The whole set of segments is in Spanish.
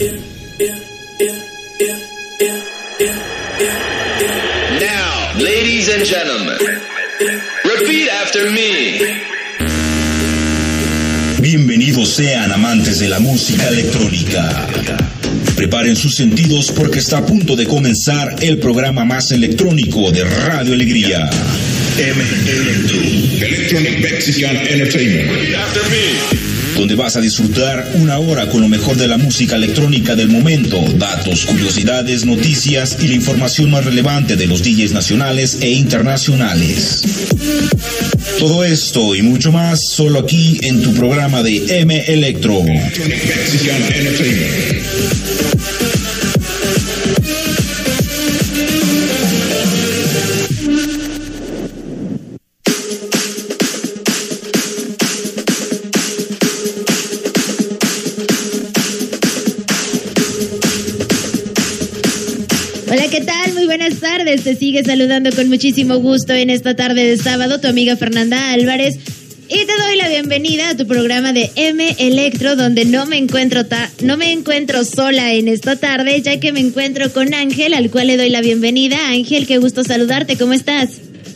Now, ladies and gentlemen, repeat after me. Bienvenidos sean amantes de la música electrónica. Preparen sus sentidos porque está a punto de comenzar el programa más electrónico de Radio Alegría. M Electro. Electronic Mexican Entertainment. Repeat after me. Donde vas a disfrutar una hora con lo mejor de la música electrónica del momento, datos, curiosidades, noticias y la información más relevante de los DJs nacionales e internacionales. Todo esto y mucho más solo aquí en tu programa de M Electro. Saludando con muchísimo gusto en esta tarde de sábado tu amiga Fernanda Álvarez. Y te doy la bienvenida a tu programa de M Electro, donde no me encuentro ta- no me encuentro sola en esta tarde, ya que me encuentro con Ángel, al cual le doy la bienvenida. Ángel, qué gusto saludarte. ¿Cómo estás?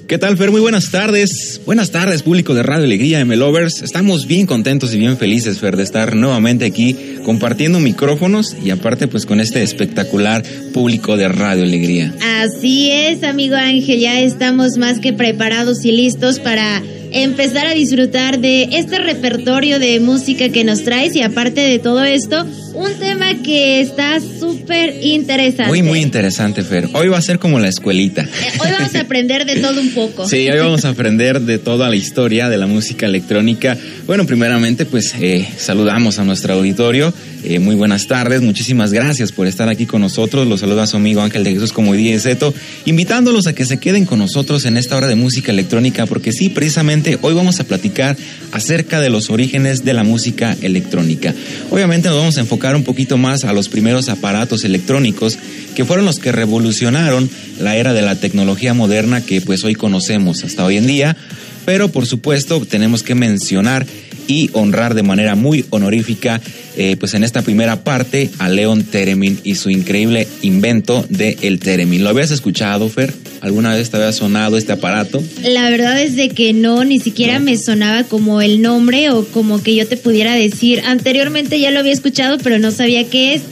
¿Qué tal, Fer? Muy buenas tardes. Buenas tardes, público de Radio Alegría M Lovers. Estamos bien contentos y bien felices, Fer, de estar nuevamente aquí compartiendo micrófonos y aparte, pues, con este espectacular público de Radio Alegría. Así es, amigo Ángel, ya estamos más que preparados y listos para empezar a disfrutar de este repertorio de música que nos traes y aparte de todo esto, un tema que está súper interesante. Muy, muy interesante, Fer. Hoy va a ser como la escuelita. Eh, Hoy vamos a aprender de todo un poco. Sí, hoy vamos a aprender de toda la historia de la música electrónica. Bueno, primeramente, pues eh, saludamos a nuestro auditorio. Eh, muy buenas tardes, muchísimas gracias por estar aquí con nosotros. Los saluda su amigo Ángel de Jesús como DJ Zeto, invitándolos a que se queden con nosotros en esta hora de música electrónica, porque sí, precisamente hoy vamos a platicar acerca de los orígenes de la música electrónica. Obviamente nos vamos a enfocar un poquito más a los primeros aparatos electrónicos que fueron los que revolucionaron la era de la tecnología moderna que pues hoy conocemos hasta hoy en día, pero por supuesto tenemos que mencionar y honrar de manera muy honorífica eh, pues en esta primera parte a Leon Teremin y su increíble invento de el Teremin. ¿Lo habías escuchado, Fer? ¿Alguna vez te había sonado este aparato? La verdad es de que no, ni siquiera No. me sonaba como el nombre o como que yo te pudiera decir. Anteriormente ya lo había escuchado, pero no sabía qué es.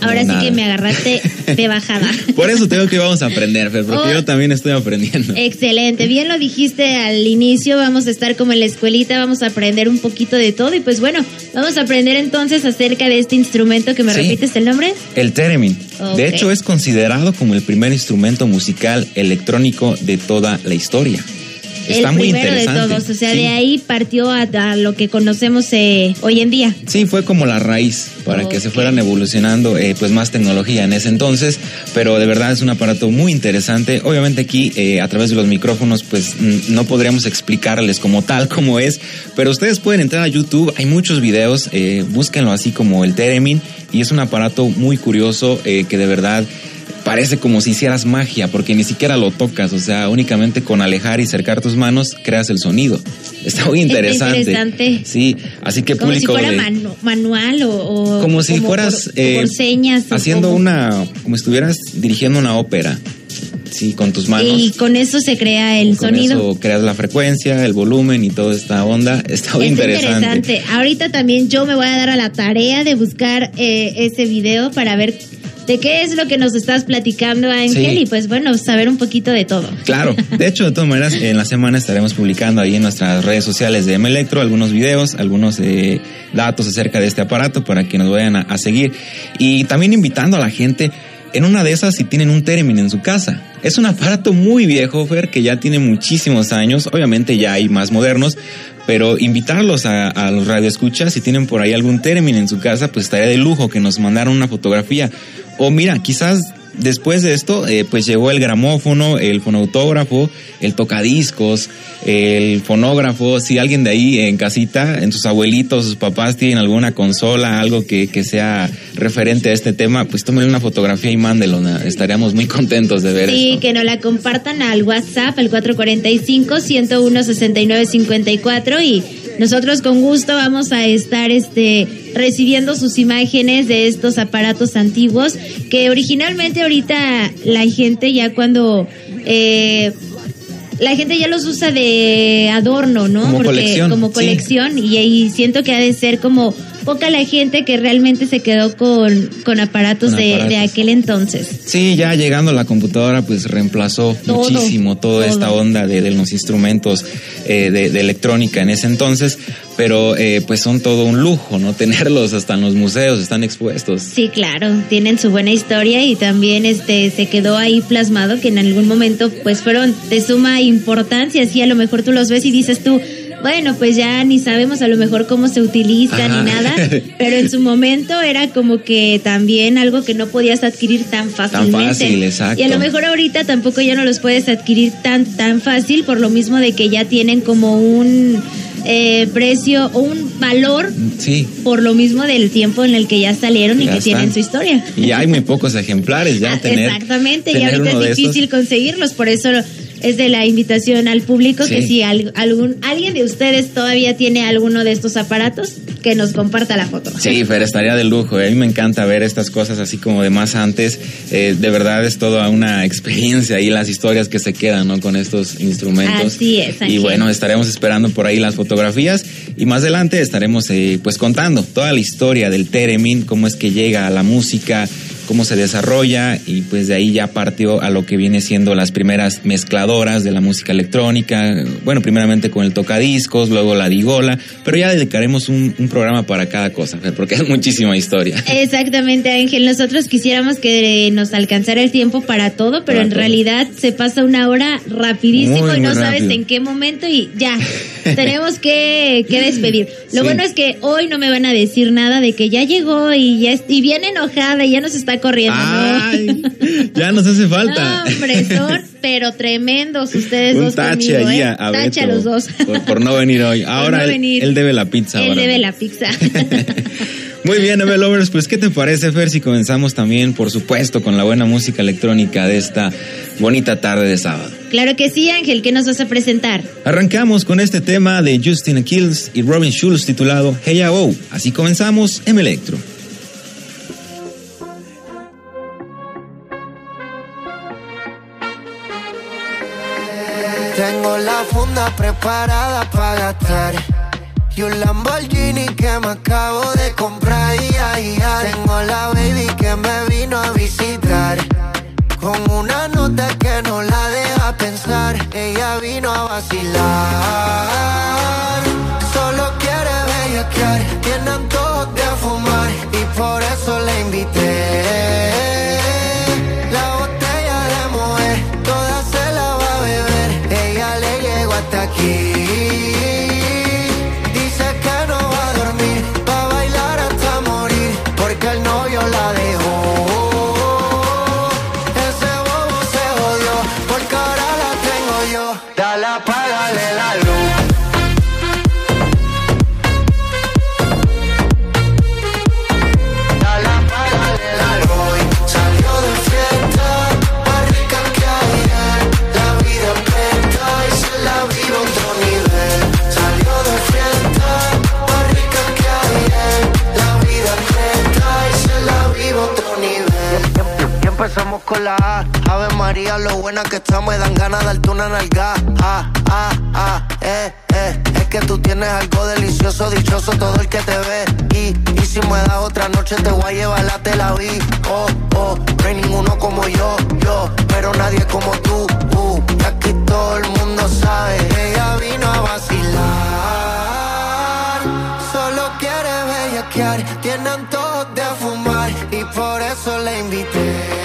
Ahora No, sí que me agarraste de bajada. Por eso tengo que vamos a aprender, Fer, porque Oh. yo también estoy aprendiendo. Excelente, bien lo dijiste al inicio, vamos a estar como en la escuelita, vamos a aprender un poquito de todo y pues bueno, vamos a aprender entonces acerca de este instrumento que me Sí. repites el nombre. El Theremin. De hecho, es considerado como el primer instrumento musical electrónico de toda la historia. Está el muy primero de interesante. todos, o sea, Sí. de ahí partió a, a lo que conocemos eh, hoy en día. Sí, fue como la raíz para que se fueran evolucionando eh, pues más tecnología en ese entonces, pero de verdad es un aparato muy interesante. Obviamente aquí eh, a través de los micrófonos pues no podríamos explicarles como tal cómo es, pero ustedes pueden entrar a YouTube, hay muchos videos, eh, búsquenlo así como el Teremin y es un aparato muy curioso eh, que de verdad parece como si hicieras magia porque ni siquiera lo tocas, o sea, únicamente con alejar y cercar tus manos creas el sonido. Está muy interesante. interesante. Sí, así que Como si público fuera de- manu- manual o, o como si fueras por, eh, por señas. haciendo como- una como si estuvieras dirigiendo una ópera sí con tus manos Y con eso se crea el con sonido. eso creas la frecuencia el volumen y toda esta onda está muy interesante. Ahorita también yo me voy a dar a la tarea de buscar eh, ese video para ver de qué es lo que nos estás platicando, Ángel, Sí. y pues bueno, saber un poquito de todo. Claro, de hecho, de todas maneras, en la semana estaremos publicando ahí en nuestras redes sociales de M Electro algunos videos, algunos eh, datos acerca de este aparato para que nos vayan a, a seguir. Y también invitando a la gente, en una de esas, si tienen un Theremin en su casa. Es un aparato muy viejo, Fer, que ya tiene muchísimos años. Obviamente ya hay más modernos, pero invitarlos a, a los radioescuchas, si tienen por ahí algún Theremin en su casa, pues estaría de lujo que nos mandaran una fotografía. O mira, quizás después de esto, eh, pues llegó el gramófono, el fonautógrafo, el tocadiscos, el fonógrafo. Si alguien de ahí en casita, en sus abuelitos, sus papás tienen alguna consola, algo que, que sea referente a este tema, pues tómenle una fotografía y mándelo. Estaríamos muy contentos de ver Sí, esto. que nos la compartan al WhatsApp, al 445-101-6954 y Nosotros con gusto vamos a estar este, recibiendo sus imágenes de estos aparatos antiguos que originalmente ahorita la gente ya cuando... Eh, la gente ya los usa de adorno, ¿no? Como colección, como sí. colección y, y siento que ha de ser como poca la gente que realmente se quedó con, con aparatos, Con de, aparatos. de aquel entonces. Sí, ya llegando la computadora, pues reemplazó Todo, muchísimo toda todo. esta onda de, de los instrumentos eh, de, de electrónica en ese entonces, pero eh, pues son todo un lujo, ¿no? Tenerlos hasta en los museos, están expuestos. Sí, claro, tienen su buena historia y también este se quedó ahí plasmado que en algún momento pues fueron de suma importancia, así a lo mejor tú los ves y dices tú, bueno, pues ya ni sabemos a lo mejor cómo se utilizan Ajá. ni nada, pero en su momento era como que también algo que no podías adquirir tan fácilmente. fácil, exacto. Y a lo mejor ahorita tampoco ya no los puedes adquirir tan tan fácil por lo mismo de que ya tienen como un eh, precio o un valor Sí. por lo mismo del tiempo en el que ya salieron y que tienen su historia. Y hay muy pocos ejemplares ya tener. Exactamente, y tener ahorita uno de es difícil conseguirlos, por eso es de la invitación al público que si al- algún alguien de ustedes todavía tiene alguno de estos aparatos, que nos comparta la foto. Sí, Fer, estaría de lujo. ¿eh? A mí me encanta ver estas cosas así como de más antes. Eh, de verdad es toda una experiencia y las historias que se quedan ¿no? con estos instrumentos. Así es, Y bueno, estaremos esperando por ahí las fotografías y más adelante estaremos eh, pues contando toda la historia del Teremin, cómo es que llega a la música, cómo se desarrolla y pues de ahí ya partió a lo que viene siendo las primeras mezcladoras de la música electrónica, bueno, primeramente con el tocadiscos, luego la digola, pero ya dedicaremos un, un programa para cada cosa, porque es muchísima historia. Exactamente, Ángel. Nosotros quisiéramos que nos alcanzara el tiempo para todo, pero Para en todo. realidad se pasa una hora rapidísimo Muy, y no sabes rápido. en qué momento y ya, tenemos que, que despedir. Lo Sí. bueno es que hoy no me van a decir nada de que ya llegó y ya y viene enojada y ya nos está corriendo. Ay, ¿no? ya nos hace falta. No, hombre, son pero tremendos ustedes un dos tache conmigo, allí ¿eh? a, a Tache a Beto los dos. Por, por no venir hoy. Ahora no él, venir. él debe la pizza. Él ahora. debe la pizza. Muy bien, Eve Lovers, pues ¿qué te parece, Fer, si comenzamos también, por supuesto, con la buena música electrónica de esta bonita tarde de sábado? claro que sí, Ángel, ¿qué nos vas a presentar? Arrancamos con este tema de Justin Kills y Robin Schulz titulado Hey Oh. Así comenzamos en Electro. Tengo la funda preparada para gastar y un Lamborghini que me acabo de comprar. Y ay, ay. Tengo la baby que me vino a visitar con una nota que no la deja pensar. Ella vino a vacilar, solo quiere bellaquear, tiene antojos de fumar y por eso la invité. Aquí. Con la A. Ave María, lo buena que está, me dan ganas de darte una nalga. Ah, ah, ah, eh, eh. Es que tú tienes algo delicioso, dichoso todo el que te ve. Y, y si me das otra noche, te voy a llevar la Tel Aviv. Oh, oh, no hay ninguno como yo, yo. Pero nadie como tú, uh. Y aquí todo el mundo sabe. Ella vino a vacilar. Solo quiere bellaquear, tiene antojos de fumar. Y por eso la invité.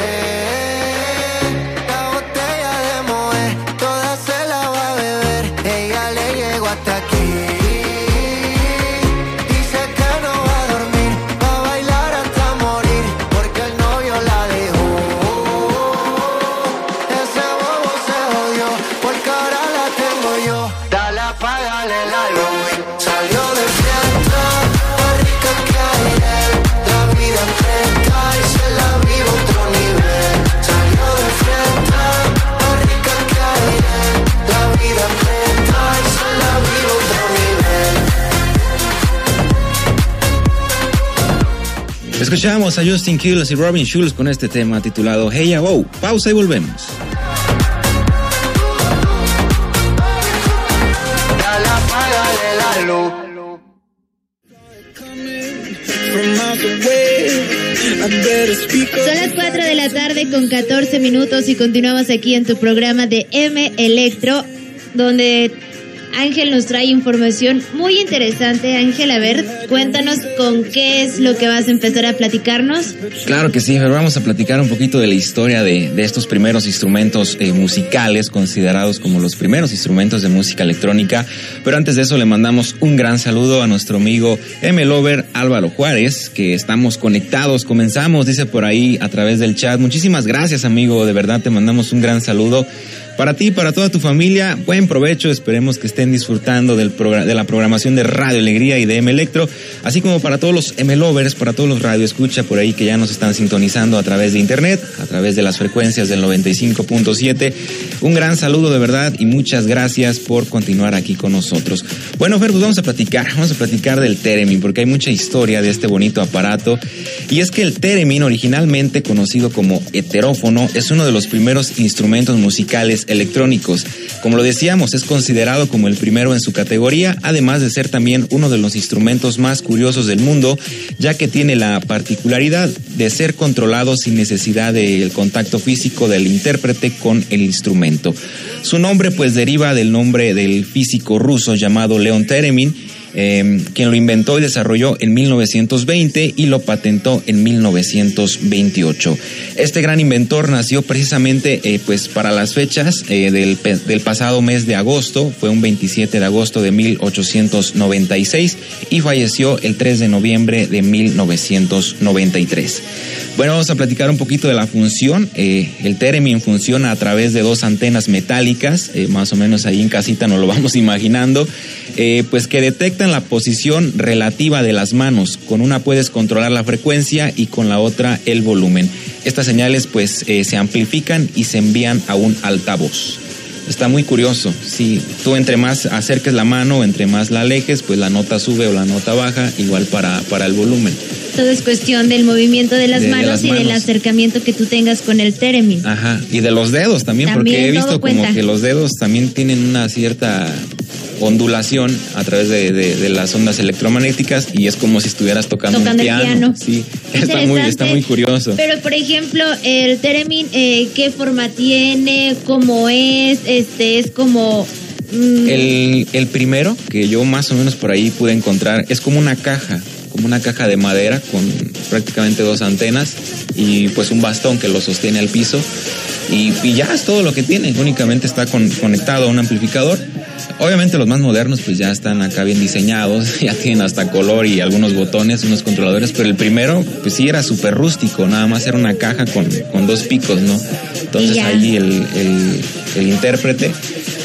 Escuchamos a Justin Quiles y Robin Schulz con este tema titulado Hey Wow. Pausa y volvemos. Son las 4 de la tarde con 14 minutos y continuamos aquí en tu programa de M Electro, donde Ángel nos trae información muy interesante. Ángel, a ver, cuéntanos con qué es lo que vas a empezar a platicarnos. Claro que sí, pero vamos a platicar un poquito de la historia de, estos primeros instrumentos eh, musicales considerados como los primeros instrumentos de música electrónica. Pero antes de eso le mandamos un gran saludo a nuestro amigo M. Lover Álvaro Juárez, que estamos conectados, comenzamos, dice por ahí a través del chat. Muchísimas gracias amigo, de verdad te mandamos un gran saludo. Para ti, para toda tu familia, buen provecho. Esperemos que estén disfrutando del de la programación de Radio Alegría y de M Electro, así como para todos los M Lovers, para todos los Radio Escucha por ahí que ya nos están sintonizando a través de internet, a través de las frecuencias del 95.7. Un gran saludo de verdad y muchas gracias por continuar aquí con nosotros. Bueno, Fer, pues vamos a platicar, vamos a platicar del Teremin, porque hay mucha historia de este bonito aparato. Y es que el Teremin, originalmente conocido como heterófono, es uno de los primeros instrumentos musicales electrónicos. Como lo decíamos, es considerado como el primero en su categoría, además de ser también uno de los instrumentos más curiosos del mundo, ya que tiene la particularidad de ser controlado sin necesidad del contacto físico del intérprete con el instrumento. Su nombre pues deriva del nombre del físico ruso llamado Leon Teremin, eh, quien lo inventó y desarrolló en 1920 y lo patentó en 1928. Este gran inventor nació precisamente eh, pues para las fechas eh, del, pasado mes de agosto, fue un 27 de agosto de 1896 y falleció el 3 de noviembre de 1993. Bueno, vamos a platicar un poquito de la función. Eh, el Teremin funciona a través de dos antenas metálicas, más o menos ahí en casita nos lo vamos imaginando, pues que la posición relativa de las manos. Con una puedes controlar la frecuencia y con la otra el volumen. Estas señales pues eh, se amplifican y se envían a un altavoz. Está muy curioso. Si tú entre más acerques la mano, entre más la alejes, pues la nota sube o la nota baja, igual para, para el volumen. Todo es cuestión del movimiento de las De- de manos y del acercamiento que tú tengas con el Teremin. Ajá, y de los dedos también, También porque he visto como que los dedos también tienen una cierta ondulación a través de, de- de las ondas electromagnéticas y es como si estuvieras tocando, Tocando un el piano. piano. Sí, está muy, está Interesante. muy curioso. Pero, por ejemplo, el Teremin, eh, ¿qué forma tiene? ¿Cómo es? Este, es como... mm, El, el primero que yo más o menos por ahí pude encontrar es como una caja, como una caja de madera con prácticamente dos antenas y pues un bastón que lo sostiene al piso y, y ya es todo lo que tiene, únicamente está con- conectado a un amplificador. Obviamente los más modernos pues ya están acá bien diseñados, ya tienen hasta color y algunos botones, unos controladores, pero el primero pues sí era súper rústico, nada más era una caja con, con dos picos, ¿no? Entonces Y ya. ahí el, el- el intérprete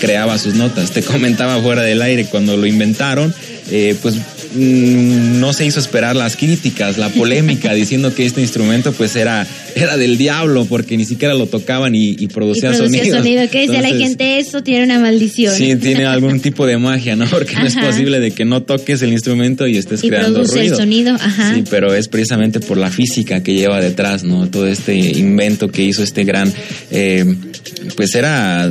creaba sus notas. Te comentaba fuera del aire cuando lo inventaron, eh, pues no se hizo esperar las críticas, la polémica, diciendo que este instrumento pues era, era del diablo porque ni siquiera lo tocaban y, y y producía, sonidos. sonido. ¿Qué dice la gente? Eso tiene una maldición. Sí, tiene algún tipo de magia, ¿no? Porque no es posible de que no toques el instrumento y estés Y creando produce el ruido. sonido, ajá. Sí, pero es precisamente por la física que lleva detrás, ¿no? Todo este invento que hizo este gran, eh, pues era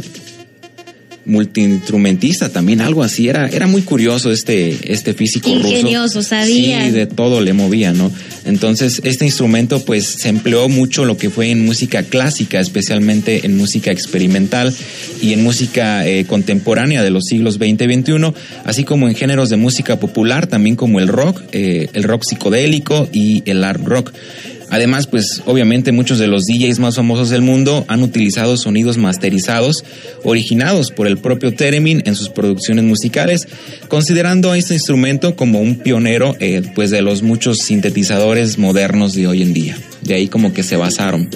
multiinstrumentista también, algo así. Era, era muy curioso este, este físico ruso. Ingenioso, sabía. Sí, de todo le movía, ¿no? Entonces, este instrumento, pues, se empleó mucho lo que fue en música clásica, especialmente en música experimental y en música eh, contemporánea de los siglos XX y XXI, así como en géneros de música popular, también como el rock, eh, el rock psicodélico y el art rock. Además, pues obviamente muchos de los DJs más famosos del mundo han utilizado sonidos masterizados originados por el propio Teremin en sus producciones musicales, considerando a este instrumento como un pionero eh, pues de los muchos sintetizadores modernos de hoy en día. De ahí como que se basaron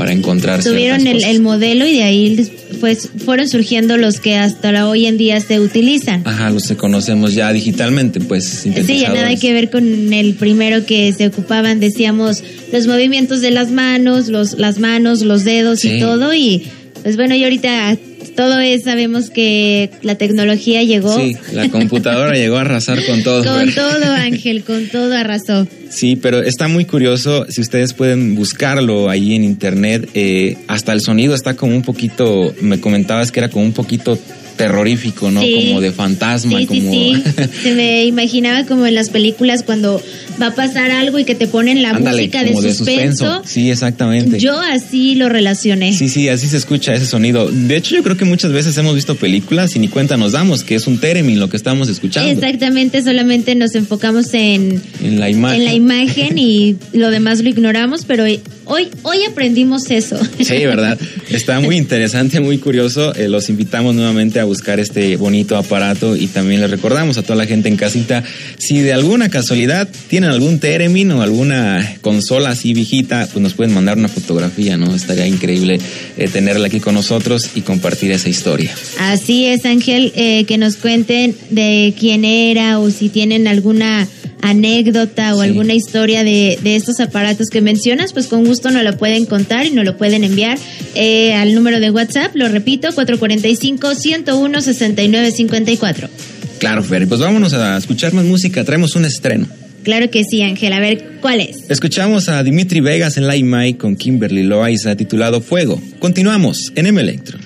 para encontrar Tuvieron el, el modelo y de ahí pues fueron surgiendo los que hasta hoy en día se utilizan. Ajá, los que conocemos ya digitalmente, pues Sí, sintetizadores. nada que ver con el primero que se ocupaban, decíamos, los movimientos de las manos, los, las manos, los dedos Sí. y todo. Y pues bueno, y ahorita todo es, sabemos que la tecnología llegó Sí, la computadora llegó a arrasar con todo. con todo, Ángel, con todo arrasó. Sí, pero está muy curioso. Si ustedes pueden buscarlo ahí en internet, eh, hasta el sonido está como un poquito. Me comentabas que era como un poquito terrorífico, ¿no? Sí. Como de fantasma, Sí, como. sí. Se me imaginaba como en las películas cuando va a pasar algo y que te ponen la Ándale, música de suspenso. Sí, exactamente. Yo así lo relacioné. Sí, sí, así se escucha ese sonido. De hecho, yo creo que muchas veces hemos visto películas y ni cuenta nos damos que es un theremin lo que estamos escuchando. Exactamente, solamente nos enfocamos en, En la imagen. en la imagen y lo demás lo ignoramos, pero hoy, hoy aprendimos eso. Sí, verdad. Está muy interesante, muy curioso. Eh, los invitamos nuevamente a buscar este bonito aparato y también les recordamos a toda la gente en casita, si de alguna casualidad tienen algún Theremin o alguna consola así viejita, pues nos pueden mandar una fotografía, ¿no? Estaría increíble eh, tenerla aquí con nosotros y compartir esa historia. Así es, Ángel, eh, que nos cuenten de quién era o si tienen alguna anécdota o Sí. alguna historia de, de estos aparatos que mencionas, pues con gusto nos lo pueden contar y nos lo pueden enviar eh, al número de WhatsApp, lo repito, 445-101-6954. Claro, Fer, pues vámonos a escuchar más música. Traemos un estreno. Claro que sí, Ángel, a ver, ¿cuál es? Escuchamos a Dimitri Vegas en Like Mike con Kimberly Loaiza titulado Fuego. Continuamos en M Electro.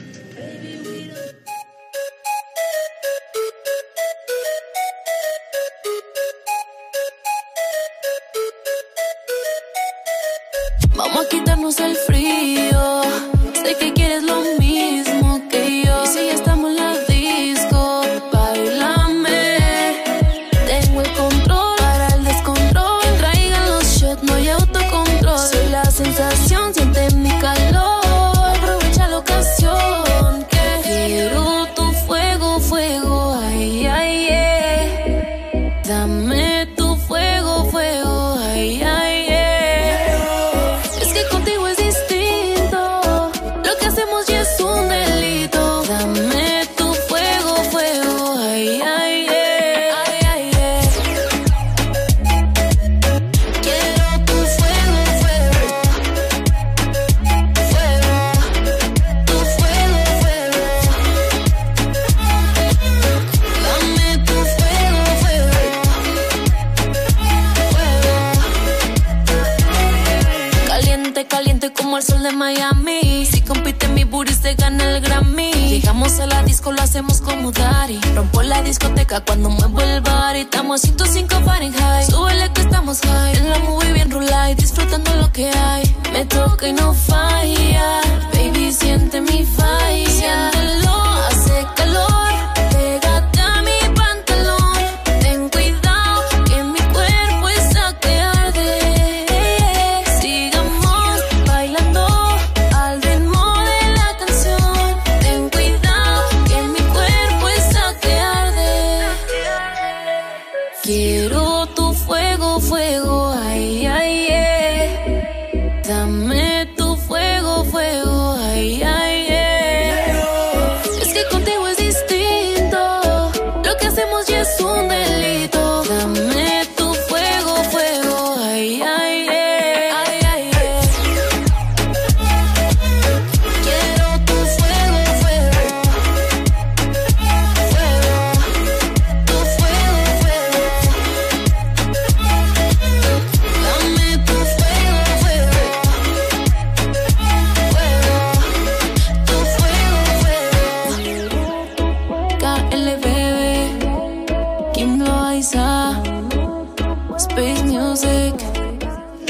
Cuando muevo el bar. Estamos a 105 Fahrenheit. Súbele que estamos high. En la movie bien rulay, disfrutando lo que hay. Me toca y no falla. Baby, siente mi falla. Siéntelo,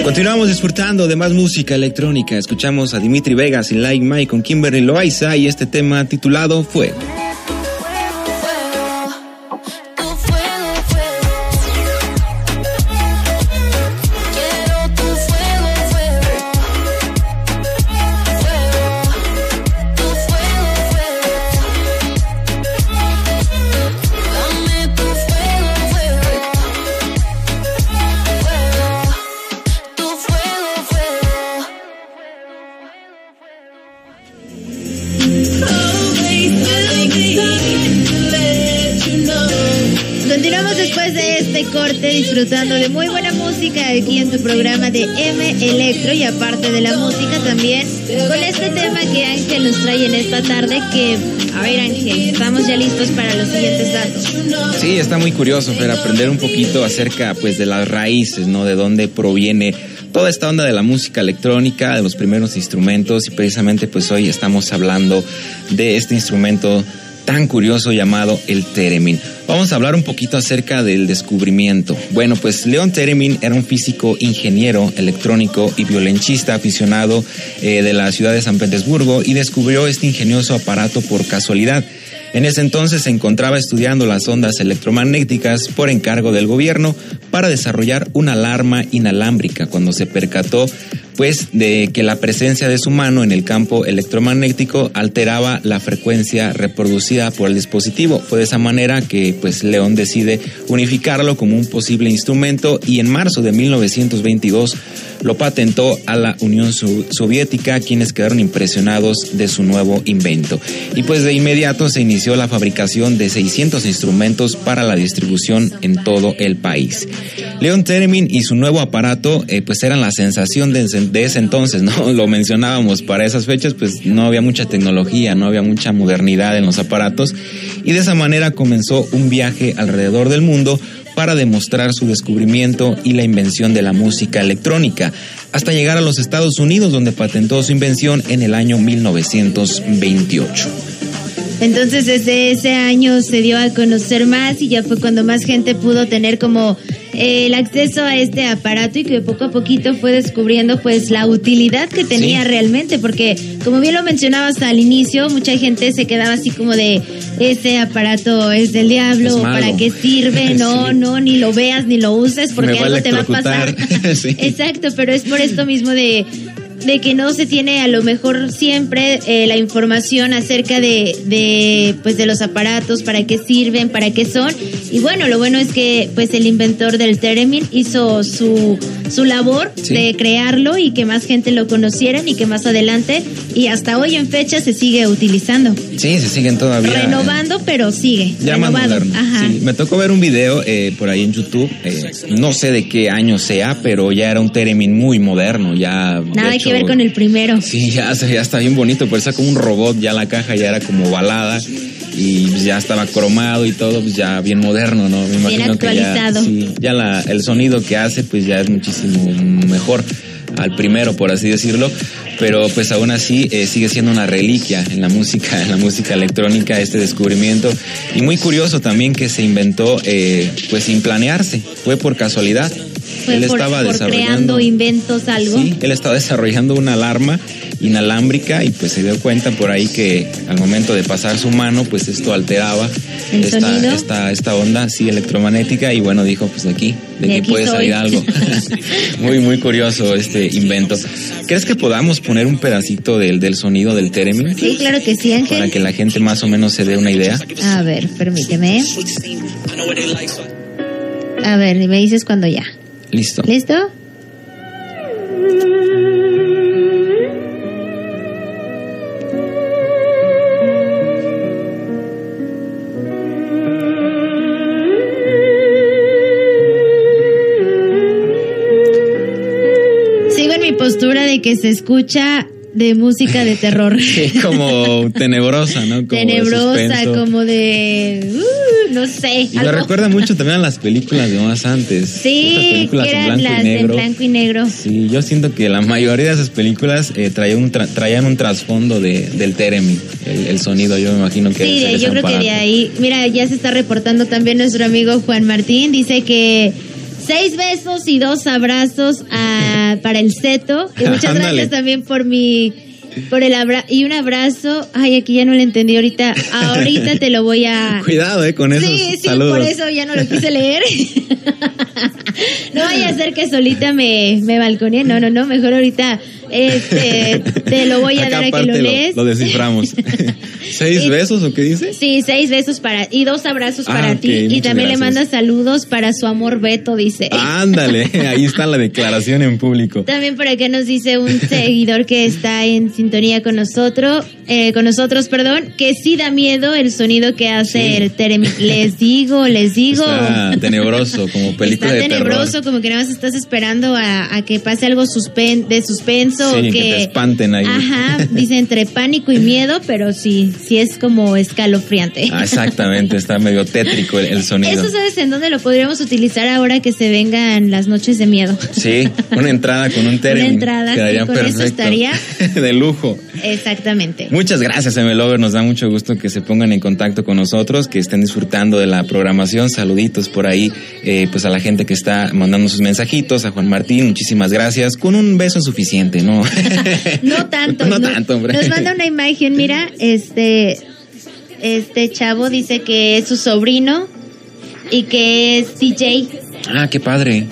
Continuamos disfrutando de más música electrónica. Escuchamos a Dimitri Vegas en Like Mike con Kimberly Loaiza y este tema titulado Fuego. Y aparte de la música también con este tema que Ángel nos trae en esta tarde que, a ver Ángel, estamos ya listos para los siguientes datos. Sí, está muy curioso, Fer, aprender un poquito acerca pues de las raíces, ¿no? De dónde proviene toda esta onda de la música electrónica, de los primeros instrumentos y precisamente pues hoy estamos hablando de este instrumento tan curioso llamado el theremin. Vamos a hablar un poquito acerca del descubrimiento. Bueno, pues Leon Theremin era un físico, ingeniero electrónico y violinchista aficionado eh, de la ciudad de San Petersburgo y descubrió este ingenioso aparato por casualidad. En ese entonces se encontraba estudiando las ondas electromagnéticas por encargo del gobierno para desarrollar una alarma inalámbrica cuando se percató pues de que la presencia de su mano en el campo electromagnético alteraba la frecuencia reproducida por el dispositivo. Fue de esa manera que pues León decide unificarlo como un posible instrumento y en marzo de 1922 lo patentó a la Unión Soviética, quienes quedaron impresionados de su nuevo invento. Y pues de inmediato se inició la fabricación de 600 instrumentos para la distribución en todo el país. Leon Theremin y su nuevo aparato eh, pues eran la sensación de, ese- de ese entonces, ¿no? Lo mencionábamos, para esas fechas pues no había mucha tecnología, no había mucha modernidad en los aparatos y de esa manera comenzó un viaje alrededor del mundo para demostrar su descubrimiento y la invención de la música electrónica, hasta llegar a los Estados Unidos donde patentó su invención en el año 1928. Entonces desde ese año se dio a conocer más y ya fue cuando más gente pudo tener como eh, el acceso a este aparato y que poco a poquito fue descubriendo pues la utilidad que tenía Sí. realmente porque como bien lo mencionabas al inicio mucha gente se quedaba así como de ese aparato es del diablo Es para qué sirve no Sí. no ni lo veas ni lo uses porque algo te va a pasar. Sí. exacto pero es por esto mismo de de que no se tiene a lo mejor siempre eh, la información acerca de, de pues de los aparatos, para qué sirven, para qué son. Y bueno, lo bueno es que pues el inventor del Theremin hizo su, su labor Sí. de crearlo y que más gente lo conocieran y que más adelante y hasta hoy en fecha se sigue utilizando. Sí, se siguen todavía. eh, Renovando, pero sigue. Ya más renovado. moderno. Ajá. Sí, me tocó ver un video eh, por ahí en YouTube, eh, no sé de qué año sea, pero ya era un Theremin muy moderno, ya... de hecho, ver con el primero. Sí, ya, ya está bien bonito, parecía como un robot, ya la caja ya era como balada y pues, ya estaba cromado y todo, pues ya bien moderno, ¿no? Me Bien imagino que ya, actualizado. sí, ya la, el sonido que hace pues ya es muchísimo mejor al primero, por así decirlo, pero pues aún así eh, sigue siendo una reliquia en la música, en la música electrónica este descubrimiento y muy curioso también que se inventó eh, pues sin planearse, fue por casualidad. Fue Él por, estaba por desarrollando creando inventos algo. Sí, él estaba desarrollando una alarma inalámbrica y pues se dio cuenta por ahí que al momento de pasar su mano pues esto alteraba ¿El esta, esta, esta onda sí electromagnética y bueno dijo pues de aquí, de, De aquí aquí puede soy. salir algo. muy muy curioso este invento. ¿Crees que podamos poner un pedacito del, del sonido del Theremin? Sí, claro que sí, Ángel. Para que la gente más o menos se dé una idea. A ver, permíteme. A ver, me dices cuando ya. Listo. ¿Listo? Sigo en mi postura de que se escucha de música de terror. Sí, como tenebrosa, ¿no? Como Tenebrosa, como de... uh, no sé. Y me recuerda mucho también a las películas de más antes. Sí, que en eran blanco y las negro. blanco y negro. Sí, yo siento que la mayoría de esas películas eh, traían, un tra- traían un trasfondo de, del Theremin, el, el sonido, yo me imagino que Sí, de- yo creo que de ahí. Mira, ya se está reportando también nuestro amigo Juan Martín. Dice que seis besos y dos abrazos a- para el seto. Y muchas gracias también por mi. Por el abrazo. Y un abrazo. Ay, aquí ya no lo entendí ahorita. Ahorita te lo voy a. Cuidado, eh, con esos Sí, sí, saludos. por eso ya no lo quise leer. no vaya a ser que solita me, me balconee. No, no, no. Mejor ahorita este, te lo voy a Acá dar a que lo lees. Lo, desciframos. ¿Seis Y- besos o qué dice? Sí, seis besos para y dos abrazos Ah, para ti. Y también le manda saludos para su amor Beto, dice. Ándale, ahí está la declaración en público. También por acá nos dice un seguidor que está en sintonía con nosotros, eh, con nosotros, perdón, que sí da miedo el sonido que hace Sí. el terem. Les digo, les digo. Está tenebroso, como película Está de tenebroso, terror. como que nada más estás esperando a, a que pase algo suspen de suspenso. Sí, o que que, te espanten ahí. Ajá, dice entre pánico y miedo, pero sí, sí es como escalofriante. Ah, exactamente, está medio tétrico el, el sonido. Eso sabes en dónde lo podríamos utilizar ahora que se vengan las noches de miedo. Sí, una entrada con un término. entrada, quedaría sí, con eso estaría. de lujo. Exactamente. Muchas gracias, Lover. Nos da mucho gusto que se pongan en contacto con nosotros, que estén disfrutando de la programación. Saluditos por ahí, eh, pues a la gente que está mandando sus mensajitos, a Juan Martín, muchísimas gracias. Con un beso es suficiente, ¿no? No tanto. No tanto, hombre. Nos manda una imagen, mira, este, este chavo dice que es su sobrino y que es DJ. Ah, qué padre.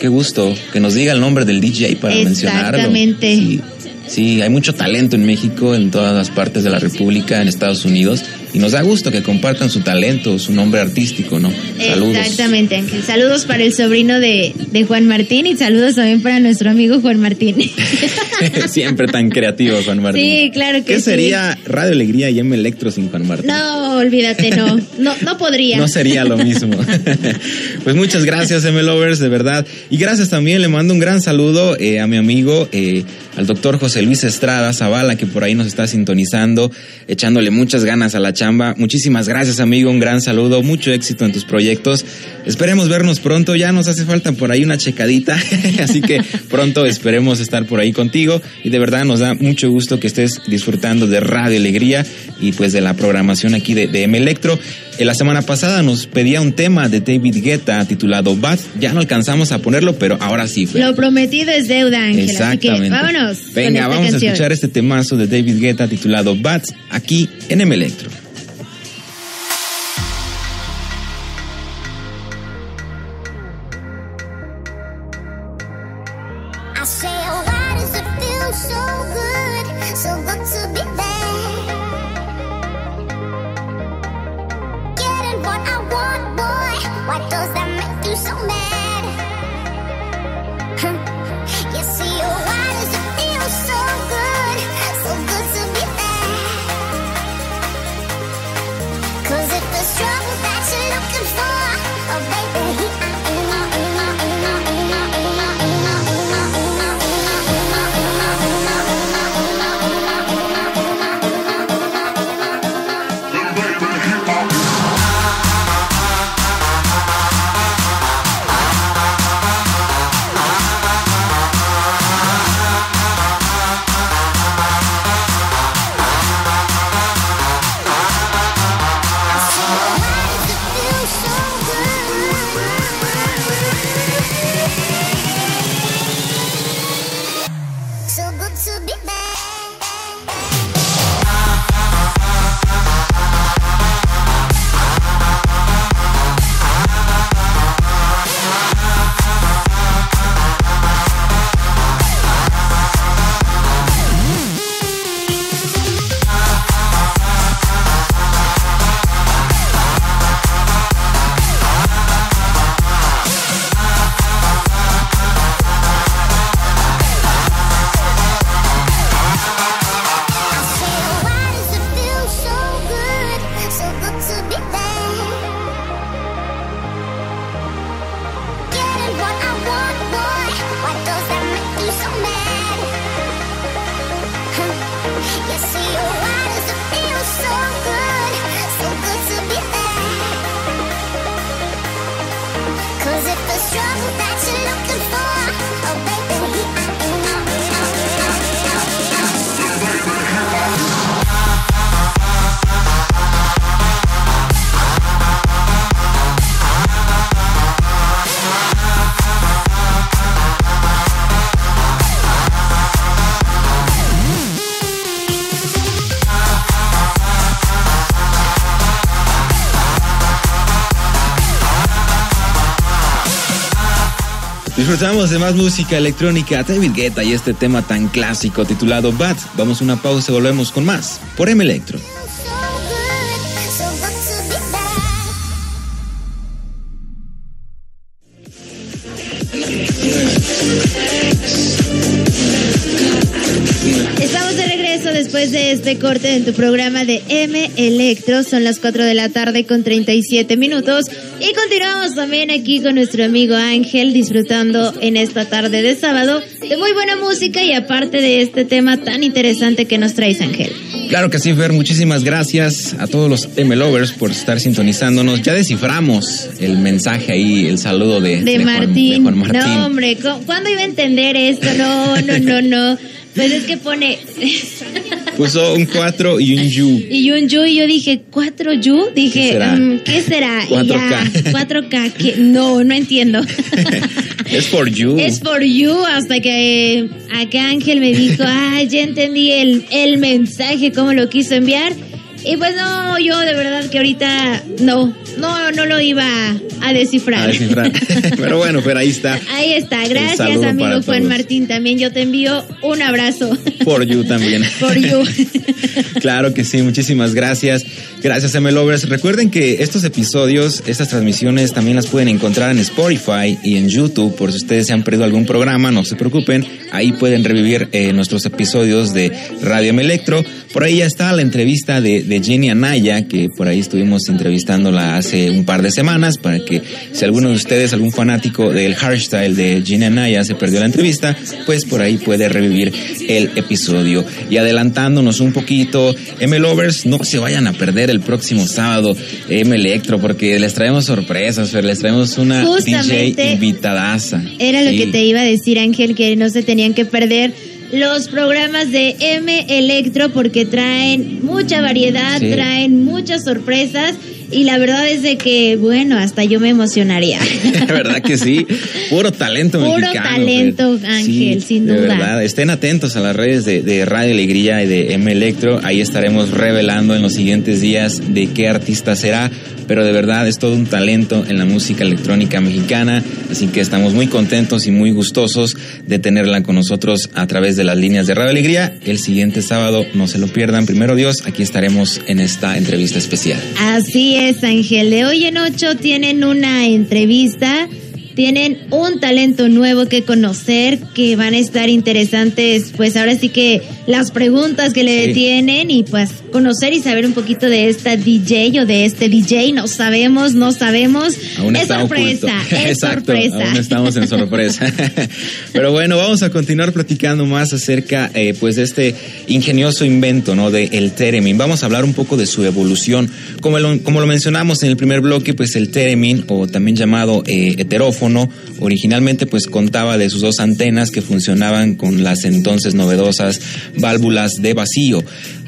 Qué gusto. Que nos diga el nombre del DJ para mencionarlo. Exactamente. Sí, sí, hay mucho talento en México, en todas las partes de la República, en Estados Unidos. Y nos da gusto que compartan su talento, su nombre artístico, ¿no? Saludos. Exactamente, Ángel. Saludos para el sobrino de, de Juan Martín y saludos también para nuestro amigo Juan Martín. Siempre tan creativo, Juan Martín. Sí, claro que ¿Qué sí. sería Radio Alegría y M Electro sin Juan Martín? No, olvídate, no. No, no podría. No sería lo mismo. pues muchas gracias, M Lovers, de verdad. Y gracias también, le mando un gran saludo eh, a mi amigo, eh, al doctor José Luis Estrada Zavala, que por ahí nos está sintonizando, echándole muchas ganas a la chamba. Muchísimas gracias, amigo, un gran saludo, mucho éxito en tus proyectos. Esperemos vernos pronto, ya nos hace falta por ahí una checadita, así que pronto esperemos estar por ahí contigo. Y de verdad nos da mucho gusto que estés disfrutando de Radio Alegría y pues de la programación aquí de, de M Electro. Eh, la semana pasada nos pedía un tema de David Guetta titulado Bad. Ya no alcanzamos a ponerlo, pero ahora sí. Fer. Lo prometido es deuda, Ángel. Así que Exactamente. Vámonos. Venga, vamos canción. a escuchar este temazo de David Guetta titulado Bad aquí en M Electro. Disfrutamos de más música electrónica, David Guetta y este tema tan clásico titulado Bad. Vamos a una pausa y volvemos con más por M Electro. De corte en tu programa de M Electro. Son las 4 de la tarde con 37 minutos. Y continuamos también aquí con nuestro amigo Ángel, disfrutando en esta tarde de sábado de muy buena música y aparte de este tema tan interesante que nos traes, Ángel. Claro que sí, Fer. Muchísimas gracias a todos los M-Lovers por estar sintonizándonos. Ya desciframos el mensaje ahí, el saludo de, De, Martín. de Juan Martín. No, hombre, ¿cu- ¿cuándo iba a entender esto? No, no, no, no. Pues es que pone. Puso un 4 y un yu. Y un yu, y yo dije, ¿cuatro yu? Dije, ¿Qué será? mm, ¿qué será? Y 4K. ya, 4K, ¿qué? No, no entiendo. Es for you. Es for you, hasta que eh, acá Ángel me dijo, ay, ya entendí el, el mensaje, cómo lo quiso enviar. Y pues no, yo de verdad que ahorita no, no, no lo iba a descifrar. A descifrar. Pero bueno, pero ahí está. Ahí está, gracias amigo Juan. Martín, también yo te envío un abrazo. For you también. For you. Claro que sí, muchísimas gracias. Gracias, M-Lovers. Recuerden que estos episodios, estas transmisiones también las pueden encontrar en Spotify y en YouTube. Por si ustedes se han perdido algún programa, no se preocupen. Ahí pueden revivir eh, nuestros episodios de Radio M Electro. Por ahí ya está la entrevista de, de Jenny Anaya, que por ahí estuvimos entrevistándola hace un par de semanas, para que si alguno de ustedes, algún fanático del hardstyle de Jenny Anaya se perdió la entrevista, pues por ahí puede revivir el episodio. Y adelantándonos un poquito, M Lovers, no se vayan a perder el próximo sábado M Electro, porque les traemos sorpresas, Fer, les traemos una Justamente DJ invitadaza. Era lo Sí. que te iba a decir, Ángel, que no se tenían que perder los programas de M Electro porque traen mucha variedad, Sí. traen muchas sorpresas y la verdad es de que, bueno, hasta yo me emocionaría. ¿Verdad que sí? Puro talento Puro mexicano. talento, Fer. Ángel, sin duda. verdad. Estén atentos a las redes de, de Radio Alegría y de M Electro. Ahí estaremos revelando en los siguientes días de qué artista será. Pero de verdad es todo un talento en la música electrónica mexicana. Así que estamos muy contentos y muy gustosos de tenerla con nosotros a través de las líneas de Radio Alegría. El siguiente sábado, no se lo pierdan. Primero Dios, aquí estaremos en esta entrevista especial. Así es, Ángel. De hoy en ocho tienen una entrevista, tienen un talento nuevo que conocer, que van a estar interesantes, pues ahora sí que las preguntas que le Sí. tienen y pues conocer y saber un poquito de esta DJ o de este DJ, no sabemos, no sabemos. Aún es sorpresa, oculto. es Exacto, sorpresa. aún estamos en sorpresa. Pero bueno, vamos a continuar platicando más acerca eh, pues de este ingenioso invento, ¿no? De el Theremin. Vamos a hablar un poco de su evolución. Como lo, como lo mencionamos en el primer bloque, pues el Theremin, o también llamado eh, heterófono, originalmente pues contaba de sus dos antenas que funcionaban con las entonces novedosas válvulas de vacío.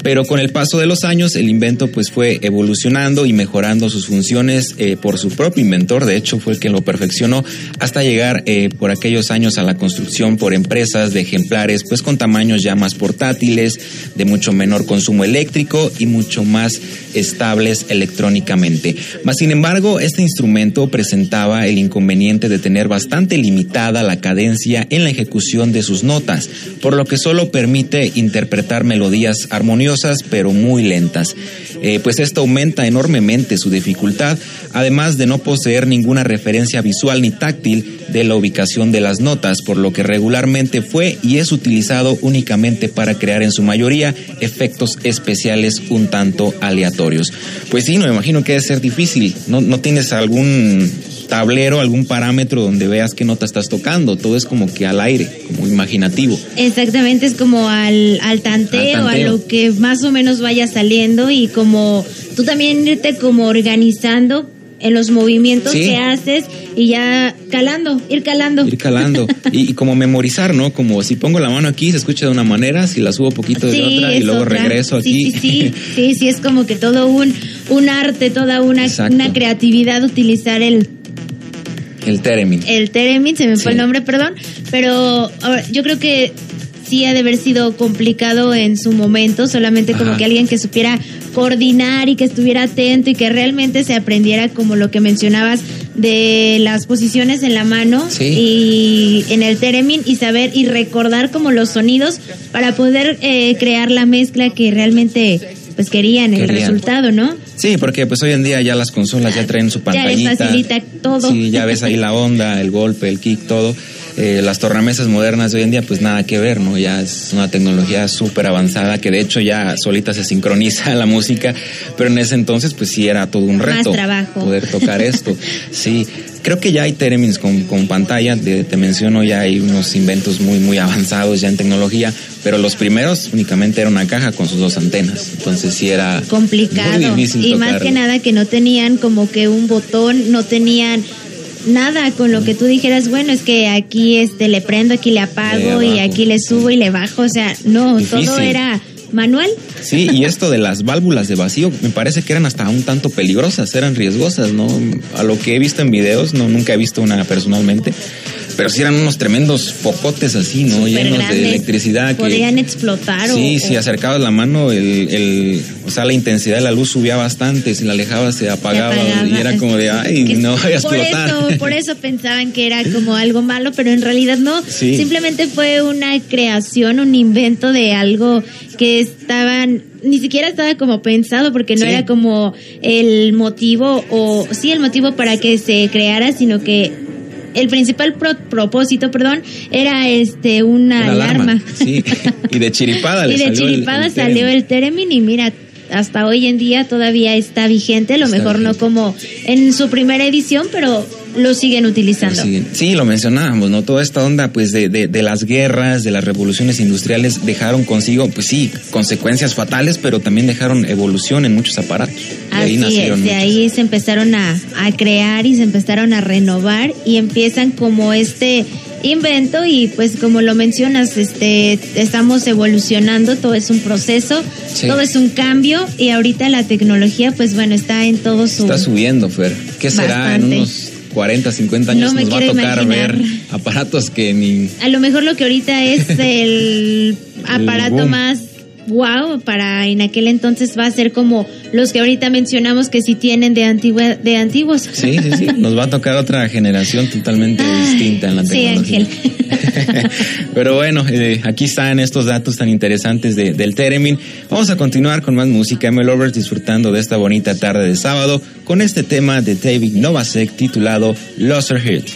Pero con el paso de los años, el invento pues fue evolucionando y mejorando sus funciones eh, por su propio inventor. De hecho, fue el que lo perfeccionó hasta llegar eh, por aquellos años a la construcción por empresas de ejemplares pues con tamaños ya más portátiles, de mucho menor consumo eléctrico y mucho más estables electrónicamente. Mas, sin embargo, este instrumento presentaba el inconveniente de tener bastante limitada la cadencia en la ejecución de sus notas, por lo que solo permite interpretar melodías armoniosas pero muy lentas. Eh, pues esto aumenta enormemente su dificultad, además de no poseer ninguna referencia visual ni táctil de la ubicación de las notas, por lo que regularmente fue y es utilizado únicamente para crear en su mayoría efectos especiales un tanto aleatorios. Pues sí, no me imagino que debe ser difícil. ¿No, no tienes algún tablero, algún parámetro donde veas qué nota estás tocando? Todo es como que al aire, como imaginativo. Exactamente, es como al, al tanteo, Al tanteo. a lo que más o menos vaya saliendo y como tú también irte como organizando en los movimientos Sí. que haces y ya calando, ir calando. Ir calando y, y como memorizar, ¿no? Como si pongo la mano aquí se escucha de una manera, si la subo poquito de otra y luego otra. regreso aquí. Sí, sí, sí, sí, sí, es como que todo un, un arte, toda una, Exacto. una creatividad utilizar el, El Theremin. el Theremin, se me Sí. fue el nombre, perdón, pero ahora, yo creo que sí ha de haber sido complicado en su momento, solamente como que alguien que supiera coordinar y que estuviera atento y que realmente se aprendiera como lo que mencionabas de las posiciones en la mano Sí. y en el Theremin y saber y recordar como los sonidos para poder eh, crear la mezcla que realmente pues querían, el resultado, ¿no? Sí, porque pues hoy en día ya las consolas ya traen su Ya les pantallita. facilita todo. Sí, ya ves ahí la onda, el golpe, el kick, todo. Eh, las tornamesas modernas de hoy en día, pues nada que ver, ¿no? Ya es una tecnología súper avanzada que de hecho ya solita se sincroniza la música, pero en ese entonces pues sí era todo un reto trabajo. poder tocar esto. Sí, creo que ya hay términos con, con pantalla, de- te menciono, ya hay unos inventos muy, muy avanzados ya en tecnología, pero los primeros únicamente era una caja con sus dos antenas, entonces sí era complicado muy difícil y más que nada que no tenían como que un botón, no tenían nada con lo que tú dijeras, bueno, es que aquí este le prendo, aquí le apago Le y aquí le subo y le bajo, o sea, no, Difícil. todo era manual. Sí, y esto de las válvulas de vacío, me parece que eran hasta un tanto peligrosas, eran riesgosas, ¿no? A lo que he visto en videos, no nunca he visto una personalmente, pero sí eran unos tremendos popotes así, ¿no? súper Llenos grandes, de electricidad. que- Podían explotar o- Sí, si acercabas la mano, el, el, o sea, la intensidad de la luz subía bastante, si la alejabas se apagaba, apagaba. y era como de, ay, Que no voy a por explotar. Eso, por eso pensaban que era como algo malo, pero en realidad no. Sí. Simplemente fue una creación, un invento de algo que estaban, ni siquiera estaba como pensado, porque no Sí. era como el motivo, o sí el motivo para que se creara, sino que el principal pro- propósito, perdón, era este una, Una alarma. Sí, y de chiripada le y de salió chiripada el salió el Teremin y mira, hasta hoy en día todavía está vigente, a lo Está mejor no como en su primera edición, pero lo siguen utilizando. Sí, sí, lo mencionábamos, ¿no? Toda esta onda, pues, de, de, de las guerras, de las revoluciones industriales, dejaron consigo, pues sí, consecuencias fatales, pero también dejaron evolución en muchos aparatos. De ahí Así es, nacieron de muchos. ahí se empezaron a, a crear y se empezaron a renovar y empiezan como este invento y pues como lo mencionas, este estamos evolucionando, todo es un proceso, Sí. todo es un cambio y ahorita la tecnología pues bueno está en todo su Está subiendo, Fer. ¿Qué será en unos 40, 50 años? No nos va a tocar imaginar. ver aparatos que ni... A lo mejor lo que ahorita es el aparato más wow para en aquel entonces va a ser como los que ahorita mencionamos que sí tienen de antigua, de antiguos. Sí, sí, sí. Nos va a tocar otra generación totalmente Ay, distinta en la sí, tecnología. Ángel. Pero bueno, eh, aquí están estos datos tan interesantes de- del Teremin. Vamos a continuar con más música. M. Lovers disfrutando de esta bonita tarde de sábado con este tema de David Novasek titulado Loser Hit.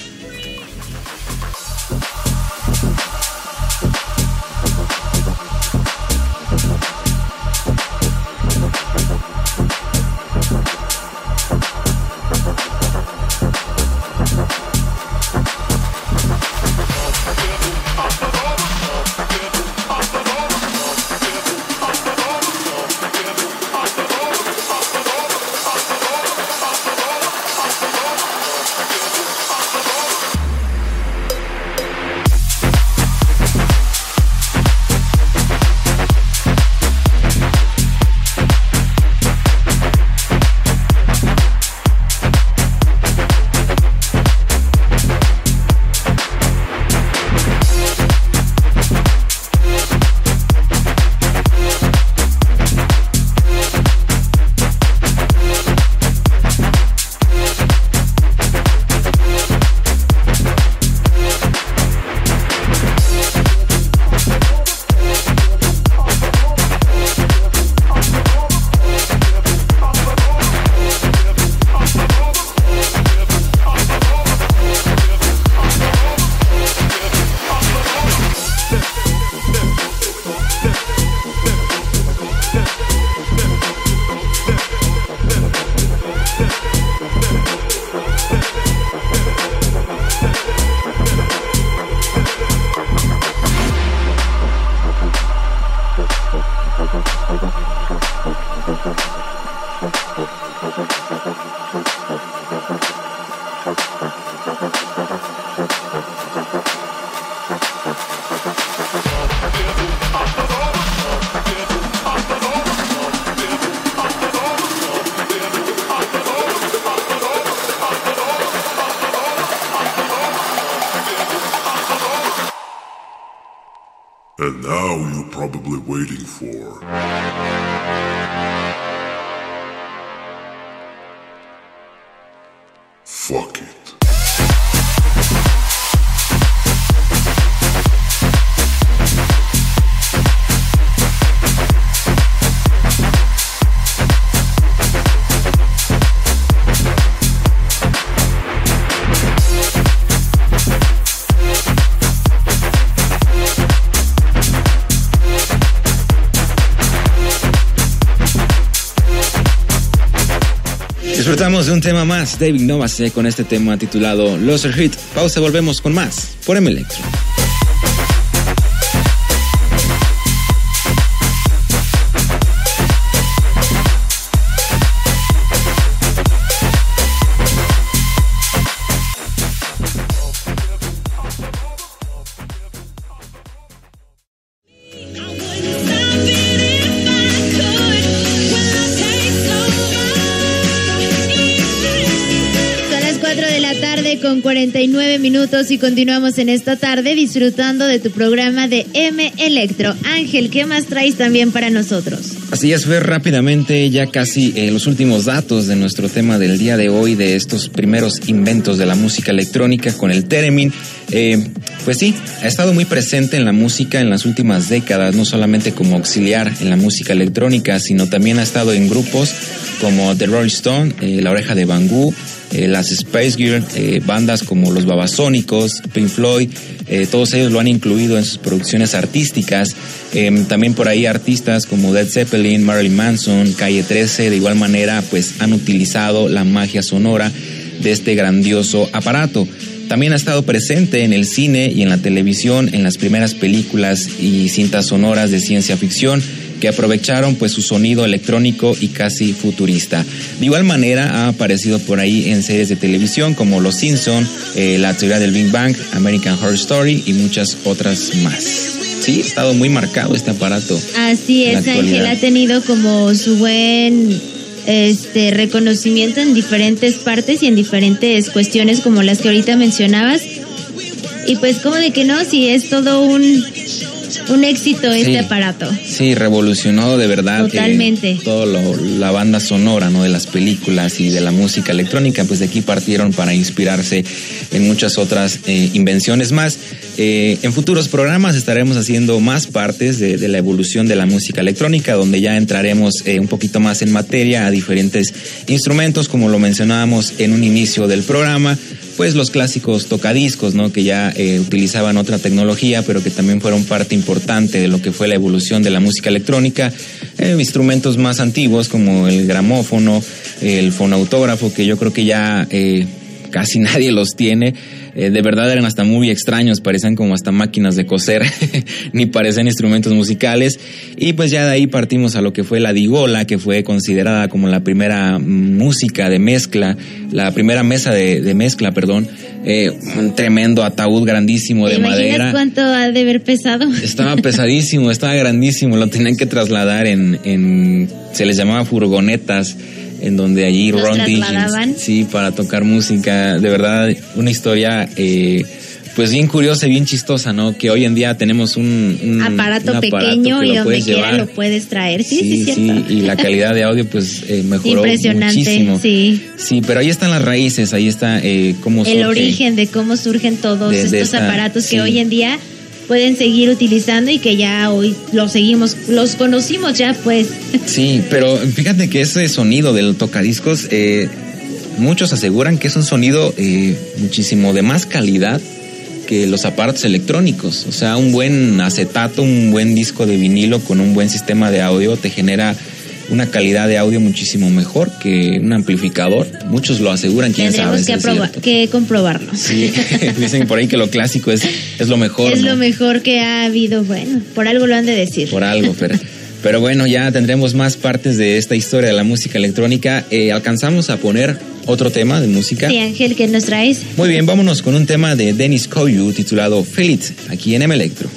Disfrutamos de un tema más, David Novase, con este tema titulado Loser Hit. Pausa, volvemos con más por M Electro. Y continuamos en esta tarde disfrutando de tu programa de M Electro. Ángel, ¿qué más traes también para nosotros? Así es, ver rápidamente ya casi eh, los últimos datos de nuestro tema del día de hoy, de estos primeros inventos de la música electrónica con el Theremin. Eh, pues sí, ha estado muy presente en la música en las últimas décadas, no solamente como auxiliar en la música electrónica, sino también ha estado en grupos como The Rolling Stone, eh, La Oreja de Bangú, eh, las Space Girl, eh, bandas como los Babasónicos, Pink Floyd, eh, todos ellos lo han incluido en sus producciones artísticas. Eh, también por ahí artistas como Led Zeppelin, Marilyn Manson, Calle 13, de igual manera, pues han utilizado la magia sonora de este grandioso aparato. También ha estado presente en el cine y en la televisión, en las primeras películas y cintas sonoras de ciencia ficción que aprovecharon pues su sonido electrónico y casi futurista. De igual manera ha aparecido por ahí en series de televisión como Los Simpson, eh, La teoría del Big Bang, American Horror Story y muchas otras más. Sí, ha estado muy marcado este aparato. Así es, Ángel ha tenido como su buen este reconocimiento en diferentes partes y en diferentes cuestiones como las que ahorita mencionabas. Y pues como de que no, si es todo un un éxito Sí. este aparato. Sí, revolucionó de verdad eh, Totalmente. todo lo- la banda sonora, ¿no? De las películas y de la música electrónica, pues de aquí partieron para inspirarse en muchas otras eh, invenciones más. Eh, en futuros programas estaremos haciendo más partes de, de la evolución de la música electrónica, donde ya entraremos eh, un poquito más en materia a diferentes instrumentos, como lo mencionábamos en un inicio del programa pues los clásicos tocadiscos, ¿no? Que ya eh, utilizaban otra tecnología, pero que también fueron parte importante de lo que fue la evolución de la música electrónica. Eh, instrumentos más antiguos como el gramófono, el fonautógrafo, que yo creo que ya eh, casi nadie los tiene. Eh, de verdad eran hasta muy extraños, parecían como hasta máquinas de coser, ni parecían instrumentos musicales. Y pues ya de ahí partimos a lo que fue la digola, que fue considerada como la primera música de mezcla, la primera mesa de, de mezcla, perdón. Eh, un tremendo ataúd grandísimo ¿Te de madera. cuánto ha de haber pesado? Estaba pesadísimo, estaba grandísimo, lo tenían que trasladar en, en se les llamaba furgonetas, en donde allí ¿Los Ron Diggins, sí, para tocar música, de verdad, una historia eh, pues bien curiosa y bien chistosa, ¿no? Que hoy en día tenemos un, un- aparato un pequeño que y donde quiera llevar. lo puedes traer. Sí, sí, Sí, cierto. sí, y la calidad de audio pues eh, mejoró Impresionante, muchísimo. sí. Sí, pero ahí están las raíces, ahí está eh, cómo El surge. origen de cómo surgen todos estos esta- aparatos sí. que hoy en día pueden seguir utilizando y que ya hoy los seguimos, los conocimos ya pues. Sí, pero fíjate que ese sonido del tocadiscos, eh, muchos aseguran que es un sonido eh, muchísimo de más calidad que los aparatos electrónicos. O sea, un buen acetato, un buen disco de vinilo con un buen sistema de audio te genera una calidad de audio muchísimo mejor que un amplificador. Muchos lo aseguran, quién sabe. Tendremos que, que comprobarlo. Sí, dicen por ahí que lo clásico es, es lo mejor. es ¿no? lo mejor que ha habido. Bueno, por algo lo han de decir. por algo, pero, pero bueno, ya tendremos más partes de esta historia de la música electrónica. Eh, alcanzamos a poner otro tema de música. Sí, Ángel, ¿qué nos traes? Muy bien, vámonos con un tema de Dennis Koyu titulado Feel It, aquí en M Electro.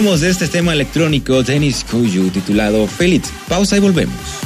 De este tema electrónico Dennis Koyu titulado Feliz. Pausa y volvemos.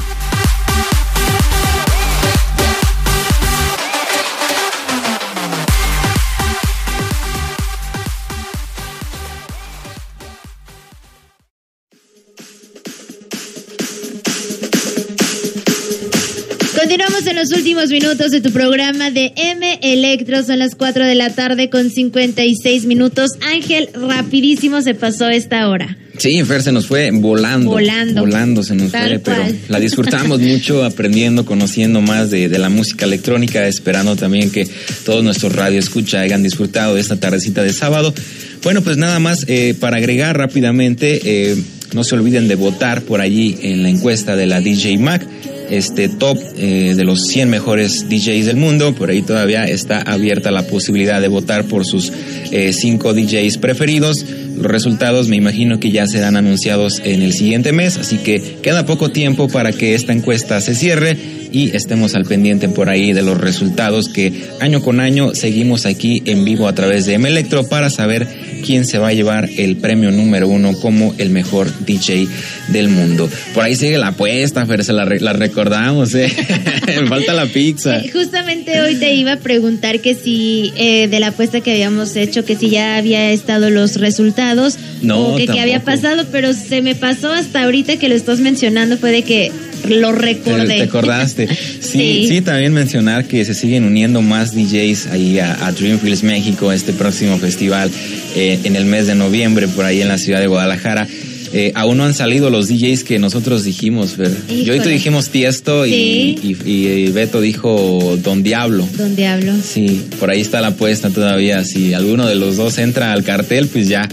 Los últimos minutos de tu programa de M Electro. Son las 4 de la tarde con 56 minutos. Ángel, rapidísimo se pasó esta hora. Sí, Fer, se nos fue volando. Volando. Volando se nos Tal fue, pero la disfrutamos mucho, aprendiendo, conociendo más de, de la música electrónica, esperando también que todos nuestros radio escucha hayan disfrutado de esta tardecita de sábado. Bueno, pues nada más eh, para agregar rápidamente, eh, no se olviden de votar por allí en la encuesta de la DJ Mac. Este top eh, de los 100 mejores DJs del mundo, por ahí todavía está abierta la posibilidad de votar por sus 5 DJs preferidos. Los resultados me imagino que ya serán anunciados en el siguiente mes, así que queda poco tiempo para que esta encuesta se cierre y estemos al pendiente por ahí de los resultados que año con año seguimos aquí en vivo a través de M Electro para saber quién se va a llevar el premio número uno como el mejor DJ del mundo. Por ahí sigue la apuesta, Fer, se la, re- la recordamos, ¿eh? Falta la pizza. Justamente hoy te iba a preguntar que si eh, de la apuesta que habíamos hecho, que si ya había estado los resultados No, o que qué había pasado, pero se me pasó hasta ahorita que lo estás mencionando, fue de que lo ¿Te, recordé. te acordaste? Sí, Sí. sí, también mencionar que se siguen uniendo más DJs ahí a, a Dreamfields México, este próximo festival eh, en el mes de noviembre, por ahí en la ciudad de Guadalajara. Eh, aún no han salido los DJs que nosotros dijimos, Fer. Yo y tú dijimos Tiesto y, Sí. y- y Beto dijo Don Diablo. ¿Dónde hablo? Sí, por ahí está la apuesta todavía. Si alguno de los dos entra al cartel, pues ya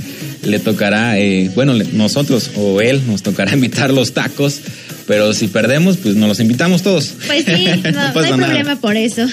le tocará, eh, bueno, nosotros o él nos tocará invitar los tacos. Pero si perdemos, pues nos los invitamos todos. Pues sí, no, hay nada. problema por eso.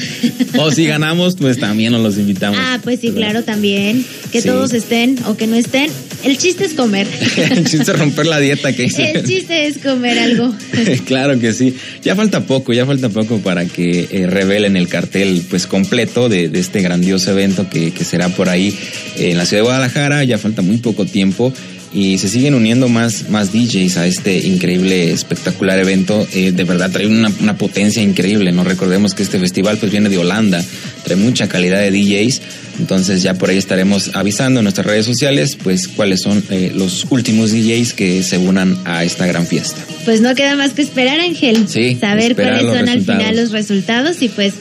O si ganamos, pues también nos los invitamos. Ah, pues sí, claro, también. Que Sí. todos estén o que no estén. El chiste es comer. El chiste es romper la dieta que hice. El chiste es comer algo. claro que sí. Ya falta poco, ya falta poco para que eh, revelen el cartel pues completo de, de este grandioso evento que, que será por ahí eh, en la ciudad de Guadalajara. Ya falta muy poco tiempo y se siguen uniendo más, más DJs a este increíble, espectacular evento. Eh, de verdad trae una, una potencia increíble. No recordemos que este festival pues viene de Holanda, trae mucha calidad de DJs. Entonces ya por ahí estaremos avisando en nuestras redes sociales pues cuáles son eh, los últimos DJs que se unan a esta gran fiesta. Pues no queda más que esperar, Ángel. Sí, Saber cuáles son al final los resultados y pues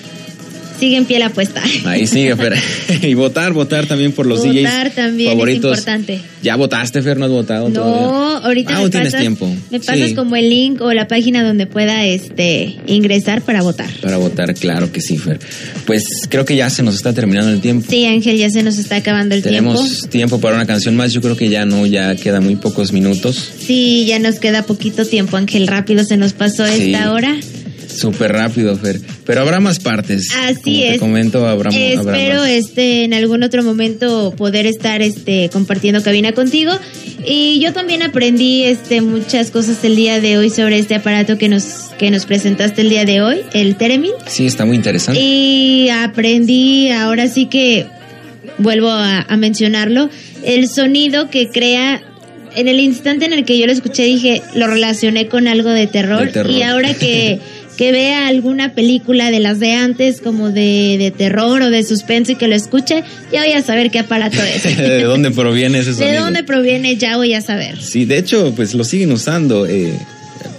sigue en pie la apuesta. Ahí sigue, Fer. y votar, votar también por los Votar DJs también es favoritos. importante. ¿Ya votaste, Fer? ¿No has votado No, todavía? ahorita me tienes pasas, tiempo. me pasas Sí, como el link o la página donde pueda este ingresar para votar. Para votar, claro que sí, Fer. Pues creo que ya se nos está terminando el tiempo. Sí, Ángel, ya se nos está acabando el Tenemos tiempo. tiempo. para una canción más. Yo creo que ya no, ya quedan muy pocos minutos. Sí, ya nos queda poquito tiempo, Ángel. Rápido se nos pasó Sí. esta hora. Súper rápido, Fer. Pero habrá más partes. Así Como es. Te comento, habrá, habrá Espero más. este en algún otro momento poder estar este compartiendo cabina contigo y yo también aprendí este muchas cosas el día de hoy sobre este aparato que nos que nos presentaste el día de hoy, el Teremin Sí, está muy interesante. y aprendí ahora sí que vuelvo a, a mencionarlo el sonido que crea en el instante en el que yo lo escuché dije lo relacioné con algo de terror, De terror. y ahora que que vea alguna película de las de antes como de, de terror o de suspenso y que lo escuche ya voy a saber qué aparato es ¿De dónde proviene ese sonido? de dónde proviene ya voy a saber Sí, de hecho, pues lo siguen usando eh,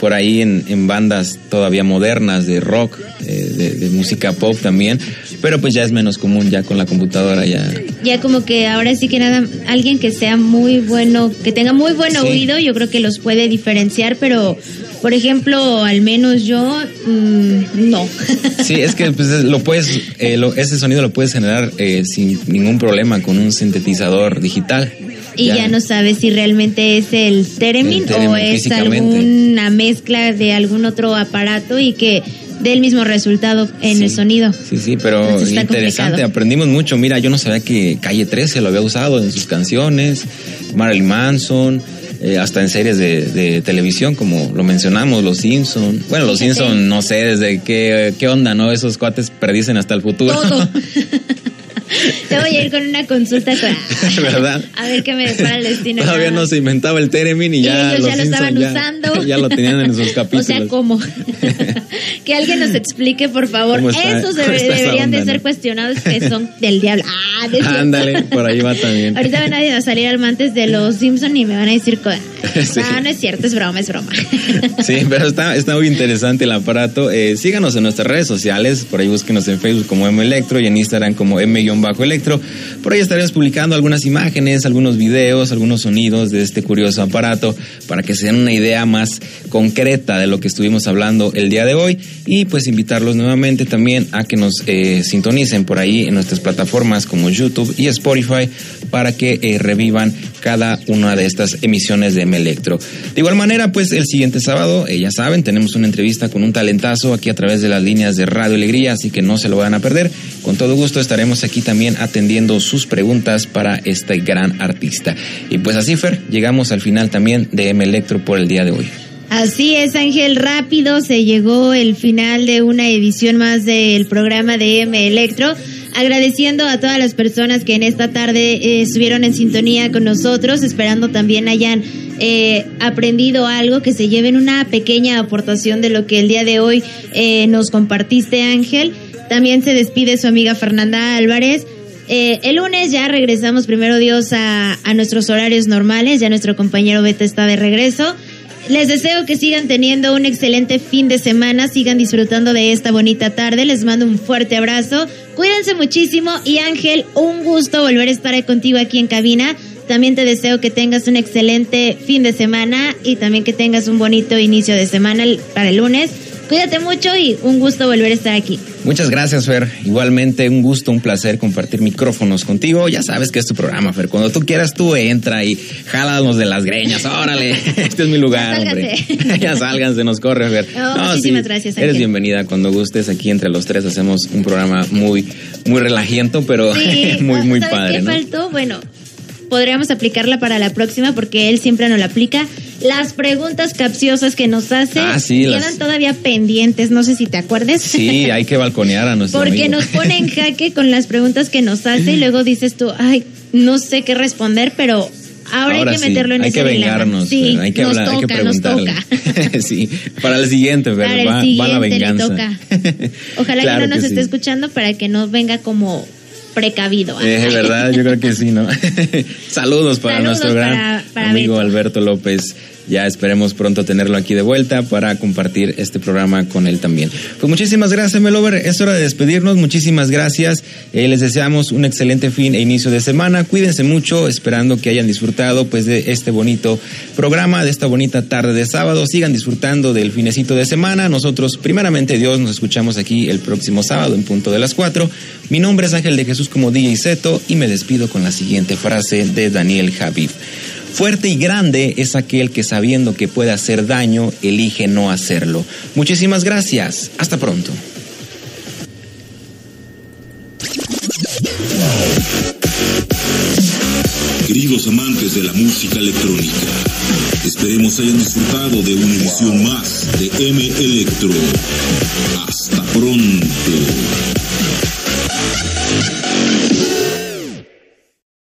por ahí en, en bandas todavía modernas de rock, eh, de, de música pop también, pero pues ya es menos común ya con la computadora ya. ya como que ahora sí que nada, alguien que sea muy bueno, que tenga muy buen Sí. oído, yo creo que los puede diferenciar, pero por ejemplo, al menos yo, mm, no. Sí, es que pues, es- lo puedes, eh, lo- ese sonido lo puedes generar eh, sin ningún problema con un sintetizador digital. y ya. no sabes si realmente es el Teremin El o es alguna mezcla de algún otro aparato y que dé el mismo resultado en Sí. el sonido. Sí, sí, pero interesante, complicado. aprendimos mucho. Mira, yo no sabía que Calle 13 lo había usado en sus canciones, Marilyn Manson, eh, hasta en series de, de televisión, como lo mencionamos, Los Simpson. Bueno, Los. Simpson, no sé desde qué, qué onda, ¿no? Esos cuates predicen hasta el futuro. Todo. Te voy a ir con una consulta con... ¿Verdad? A ver qué me depara el destino. Todavía no se inventaba el Teremin y ya, ellos los ya lo estaban ya- usando. Ya lo tenían en sus O capítulos. sea, ¿cómo? que alguien nos explique, por favor. ¿Cómo está- Esos debe- deberían de ser no? cuestionados que son del diablo. Ah, cierto. Ándale, por ahí va también. Ahorita van a salir amantes de los Simpson y me van a decir, Sí. no, no es cierto, es broma, es broma. Sí, pero está, está muy interesante el aparato. Eh, síganos en nuestras redes sociales, por ahí búsquenos en Facebook como M Electro y en Instagram como M-Electro. Por ahí estaremos publicando algunas imágenes, algunos videos, algunos sonidos de este curioso aparato para que se den una idea más concreta de lo que estuvimos hablando el día de hoy y pues invitarlos nuevamente también a que nos eh, sintonicen por ahí en nuestras plataformas como YouTube y Spotify para que eh, revivan cada una de estas emisiones de M Electro. De igual manera, pues el siguiente sábado, eh, ya saben, tenemos una entrevista con un talentazo aquí a través de las líneas de Radio Alegría, así que no se lo van a perder. Con todo gusto estaremos aquí también atendiendo sus preguntas para este gran artista. Y pues así, Fer, llegamos al final también de M Electro por el día de hoy. Así es, Ángel, rápido se llegó el final de una edición más del programa de M Electro. Agradeciendo a todas las personas que en esta tarde eh, estuvieron en sintonía con nosotros, esperando también hayan eh, aprendido algo, que se lleven una pequeña aportación de lo que el día de hoy eh, nos compartiste, Ángel. También se despide su amiga Fernanda Álvarez. Eh, el lunes ya regresamos, primero Dios, a, a nuestros horarios normales. Ya nuestro compañero Beto está de regreso. Les deseo que sigan teniendo un excelente fin de semana, sigan disfrutando de esta bonita tarde. Les mando un fuerte abrazo. Cuídense muchísimo y Ángel, un gusto volver a estar contigo aquí en cabina. También te deseo que tengas un excelente fin de semana y también que tengas un bonito inicio de semana para el lunes. Cuídate mucho y un gusto volver a estar aquí. Muchas gracias, Fer. Igualmente, un gusto, un placer compartir micrófonos contigo. Ya sabes que es tu programa, Fer. Cuando tú quieras, tú entra y jálanos de las greñas. Órale, este es mi lugar, Ya hombre. ya sálganse, nos corre, Fer. No, muchísimas gracias, Eres Ángel. bienvenida cuando gustes. Aquí entre los tres hacemos un programa muy, muy relajiento, pero Sí, muy, muy ¿sabes padre, qué ¿no? faltó? Bueno, podríamos aplicarla para la próxima porque él siempre nos la aplica. Las preguntas capciosas que nos hace Ah, sí, quedan las- todavía pendientes, no sé si te acuerdes. Sí, hay que balconear a nuestro Porque amigo. nos pone en jaque con las preguntas que nos hace y luego dices tú, ay, no sé qué responder, pero ahora, hay que sí, meterlo en hay ese que vengarnos, Sí, Fer, hay que nos hablar, hay que nos preguntarle. toca. sí, para el siguiente, Fer, Para el va, va siguiente la le venganza. toca. Ojalá Claro que no nos que esté sí. escuchando para que no venga como precavido. Eh, Ay. verdad, yo creo que sí, ¿no? Saludos para Saludos nuestro gran para- para amigo Beto. Alberto López. Ya esperemos pronto tenerlo aquí de vuelta para compartir este programa con él también. Pues muchísimas gracias, Melover. Es hora de despedirnos. Muchísimas gracias. Eh, les deseamos un excelente fin e inicio de semana. Cuídense mucho, esperando que hayan disfrutado pues de este bonito programa, de esta bonita tarde de sábado. Sigan disfrutando del finecito de semana. Nosotros, primeramente Dios, nos escuchamos aquí el próximo sábado en punto de las 4. Mi nombre es Ángel de Jesús como DJ Zeto y me despido con la siguiente frase de Daniel Javif. Fuerte y grande es aquel que sabiendo que puede hacer daño, elige no hacerlo. Muchísimas gracias. Hasta pronto. Queridos amantes de la música electrónica, esperemos hayan disfrutado de una emisión más de M Electro. Hasta pronto.